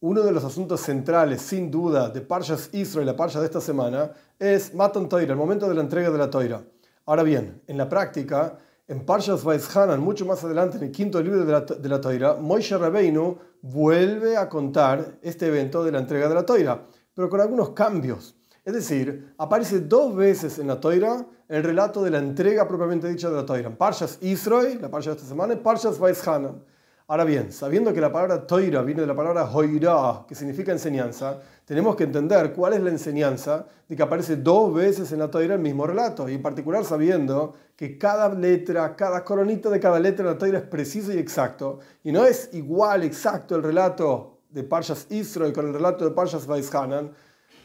uno de los asuntos centrales, sin duda, de Parshas Israel, la Parsha de esta semana, es Matan Toira, el momento de la entrega de la Toira. Ahora bien, en la práctica, en Parshas Vaishanan, mucho más adelante, en el quinto libro de la, de la Toira, Moishe Rabbeinu vuelve a contar este evento de la entrega de la Toira, pero con algunos cambios. Es decir, aparece dos veces en la Toira el relato de la entrega propiamente dicha de la Toira. En Parshas Israel, la Parsha de esta semana, y Parshas Vaishanan. Ahora bien, sabiendo que la palabra toira viene de la palabra hoira, que significa enseñanza, tenemos que entender cuál es la enseñanza de que aparece dos veces en la toira el mismo relato, y en particular sabiendo que cada letra, cada coronita de cada letra de la toira es preciso y exacto, y no es igual, exacto el relato de Parshas Israel con el relato de Parshas Vaishanan,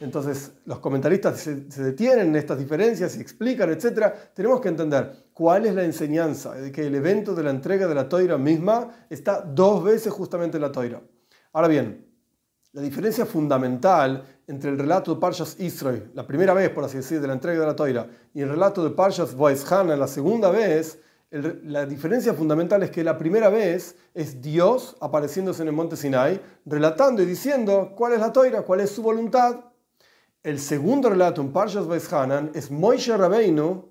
entonces los comentaristas se, detienen en estas diferencias y explican, etc. Tenemos que entender cuál es la enseñanza de que el evento de la entrega de la toira misma está dos veces justamente en la toira. Ahora bien, la diferencia fundamental entre el relato de Parshas Israel, la primera vez, por así decir, de la entrega de la toira, y el relato de Parshas Voishana, la segunda vez, la diferencia fundamental es que la primera vez es Dios apareciéndose en el monte Sinai, relatando y diciendo cuál es la toira, cuál es su voluntad. El segundo relato en Parshas Hanan es Moishe Rabbeinu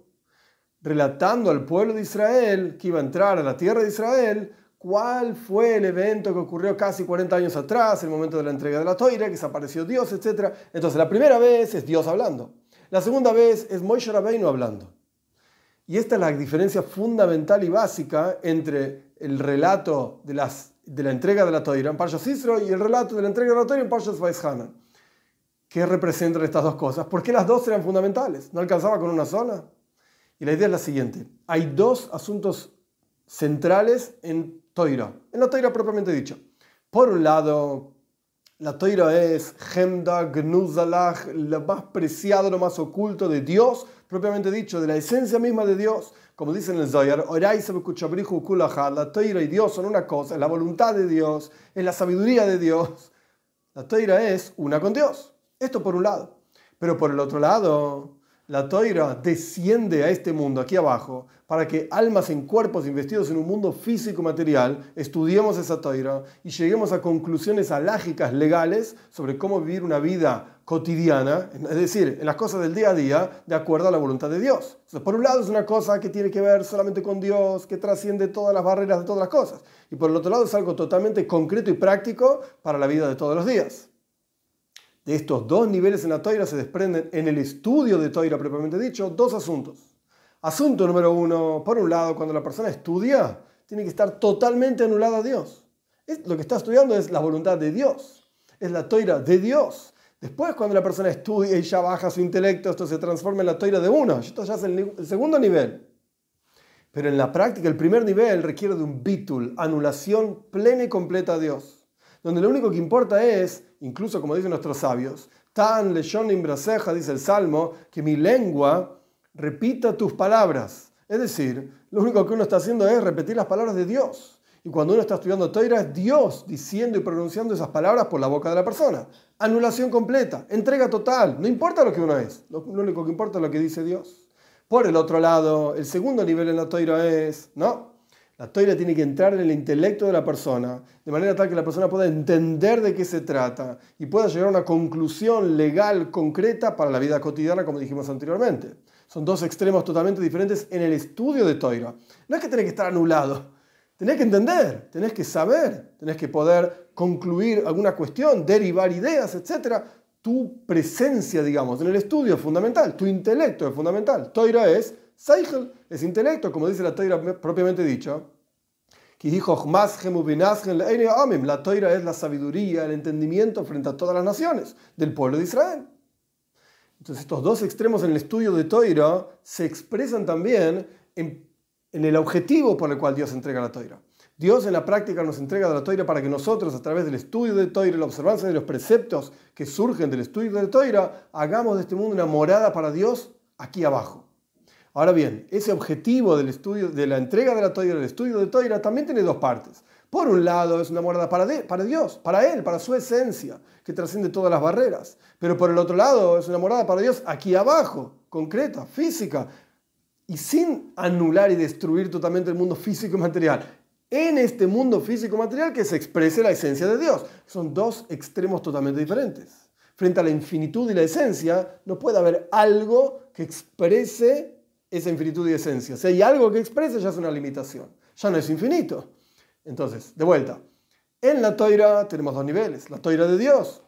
relatando al pueblo de Israel que iba a entrar a la tierra de Israel cuál fue el evento que ocurrió casi 40 años atrás, el momento de la entrega de la toira, que desapareció Dios, etc. Entonces la primera vez es Dios hablando. La segunda vez es Moishe Rabbeinu hablando. Y esta es la diferencia fundamental y básica entre el relato de, la entrega de la toira en Parshas Israel y el relato de la entrega de la toira en Parshas Hanan. ¿Qué representan estas dos cosas? ¿Por qué las dos eran fundamentales? ¿No alcanzaba con una sola? Y la idea es la siguiente. Hay dos asuntos centrales en Toira, en la Toira propiamente dicho. Por un lado, la Toira es Gemda Gnuzalach, lo más preciado, lo más oculto de Dios, propiamente dicho, de la esencia misma de Dios. Como dice en el Zohar, la Toira y Dios son una cosa, es la voluntad de Dios, es la sabiduría de Dios. La Toira es una con Dios. Esto por un lado. Pero por el otro lado, la toira desciende a este mundo aquí abajo para que almas en cuerpos investidos en un mundo físico material estudiemos esa toira y lleguemos a conclusiones alágicas legales sobre cómo vivir una vida cotidiana, es decir, en las cosas del día a día, de acuerdo a la voluntad de Dios. por un lado es una cosa que tiene que ver solamente con Dios, que trasciende todas las barreras de todas las cosas. Y por el otro lado es algo totalmente concreto y práctico para la vida de todos los días. De estos dos niveles en la toira se desprenden en el estudio de toira propiamente dicho dos asuntos. Asunto número uno, por un lado, cuando la persona estudia, tiene que estar totalmente anulada a Dios. Lo que está estudiando es la voluntad de Dios, es la toira de Dios. Después, cuando la persona estudia y ya baja su intelecto, esto se transforma en la toira de uno. Esto ya es el, segundo nivel. Pero en la práctica, el primer nivel requiere de un bitul, anulación plena y completa a Dios donde lo único que importa es, incluso como dicen nuestros sabios, tan leyonim braseja, dice el Salmo, que mi lengua repita tus palabras. Es decir, lo único que uno está haciendo es repetir las palabras de Dios. Y cuando uno está estudiando Toira es Dios diciendo y pronunciando esas palabras por la boca de la persona. Anulación completa, entrega total, no importa lo que uno es, lo único que importa es lo que dice Dios. Por el otro lado, el segundo nivel en la Toira es, no, la toira tiene que entrar en el intelecto de la persona, de manera tal que la persona pueda entender de qué se trata y pueda llegar a una conclusión legal concreta para la vida cotidiana, como dijimos anteriormente. Son dos extremos totalmente diferentes en el estudio de toira. No es que tenés que estar anulado, tenés que entender, tenés que saber, tenés que poder concluir alguna cuestión, derivar ideas, etc. Tu presencia, digamos, en el estudio es fundamental, tu intelecto es fundamental. Toira es Seichel es intelecto, como dice la toira propiamente dicho. La toira es la sabiduría, el entendimiento frente a todas las naciones del pueblo de Israel. Entonces estos dos extremos en el estudio de toira se expresan también en, el objetivo por el cual Dios entrega la toira. Dios en la práctica nos entrega la toira para que nosotros, a través del estudio de toira y la observancia de los preceptos que surgen del estudio de toira, hagamos de este mundo una morada para Dios aquí abajo. Ahora bien, ese objetivo de la entrega de la toira, del estudio de toira, también tiene dos partes. Por un lado, es una morada para, para Dios, para Él, para su esencia, que trasciende todas las barreras. Pero por el otro lado, es una morada para Dios aquí abajo, concreta, física, y sin anular y destruir totalmente el mundo físico y material. en este mundo físico material que se exprese la esencia de Dios. Son dos extremos totalmente diferentes. Frente a la infinitud y la esencia, no puede haber algo que exprese esa infinitud y esencia. Si hay algo que exprese, ya es una limitación. Ya no es infinito. Entonces, de vuelta. En la toira tenemos dos niveles. La toira de Dios,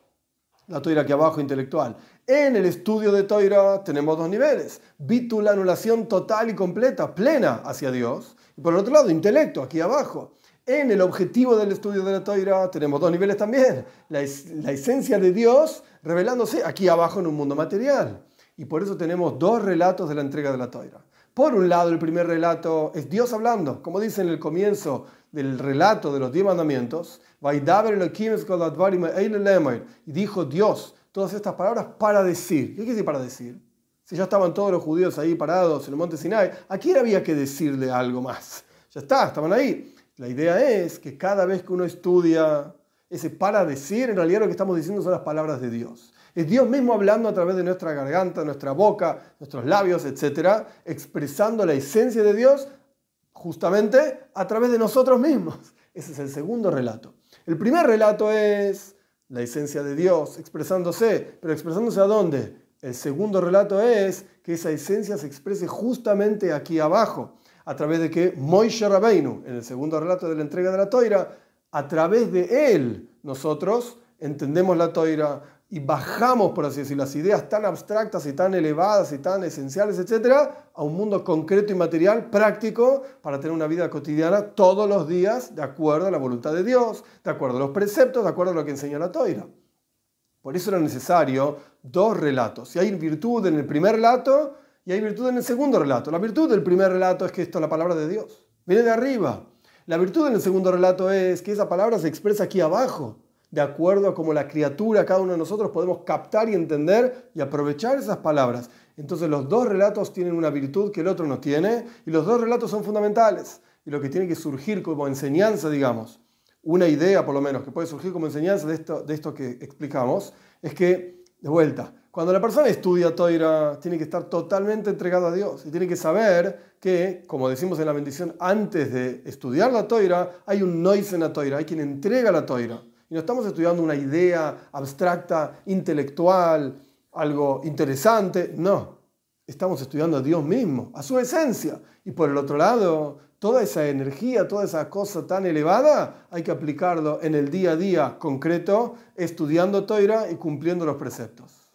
la toira aquí abajo intelectual. En el estudio de toira tenemos dos niveles. Bítula, anulación total y completa, plena hacia Dios. Y por el otro lado, intelecto, aquí abajo. En el objetivo del estudio de la toira tenemos dos niveles también. La esencia de Dios revelándose aquí abajo en un mundo material. Y por eso tenemos dos relatos de la entrega de la toira. Por un lado, el primer relato es Dios hablando, como dice en el comienzo del relato de los diez mandamientos, y dijo Dios todas estas palabras para decir. ¿Qué quiere decir para decir? Si ya estaban todos los judíos ahí parados en el monte Sinai, ¿a quién había que decirle algo más? Ya está, estaban ahí. La idea es que cada vez que uno estudia ese para decir, en realidad lo que estamos diciendo son las palabras de Dios. Es Dios mismo hablando a través de nuestra garganta, nuestra boca, nuestros labios, etc., expresando la esencia de Dios justamente a través de nosotros mismos. Ese es el segundo relato. El primer relato es la esencia de Dios expresándose, pero expresándose a dónde? El segundo relato es que esa esencia se exprese justamente aquí abajo, a través de que Moishe Rabbeinu, en el segundo relato de la entrega de la toira, a través de él nosotros entendemos la toira, y bajamos, por así decir, las ideas tan abstractas y tan elevadas y tan esenciales, etcétera, a un mundo concreto y material, práctico, para tener una vida cotidiana todos los días de acuerdo a la voluntad de Dios, de acuerdo a los preceptos, de acuerdo a lo que enseña la toira. Por eso era necesario dos relatos. Si hay virtud en el primer relato y hay virtud en el segundo relato. La virtud del primer relato es que esto es la palabra de Dios. Viene de arriba. La virtud en el segundo relato es que esa palabra se expresa aquí abajo de acuerdo a cómo la criatura, cada uno de nosotros, podemos captar y entender y aprovechar esas palabras. Entonces los dos relatos tienen una virtud que el otro no tiene y los dos relatos son fundamentales. Y lo que tiene que surgir como enseñanza, digamos, una idea por lo menos que puede surgir como enseñanza de esto, de esto que explicamos, es que, de vuelta, cuando la persona estudia Toira, tiene que estar totalmente entregado a Dios y tiene que saber que, como decimos en la bendición, antes de estudiar la Toira, hay un noise en la Toira, hay quien entrega la Toira. Y no estamos estudiando una idea abstracta, intelectual, algo interesante, no. Estamos estudiando a Dios mismo, a su esencia. Y por el otro lado, toda esa energía, toda esa cosa tan elevada, hay que aplicarlo en el día a día concreto, estudiando Toira y cumpliendo los preceptos.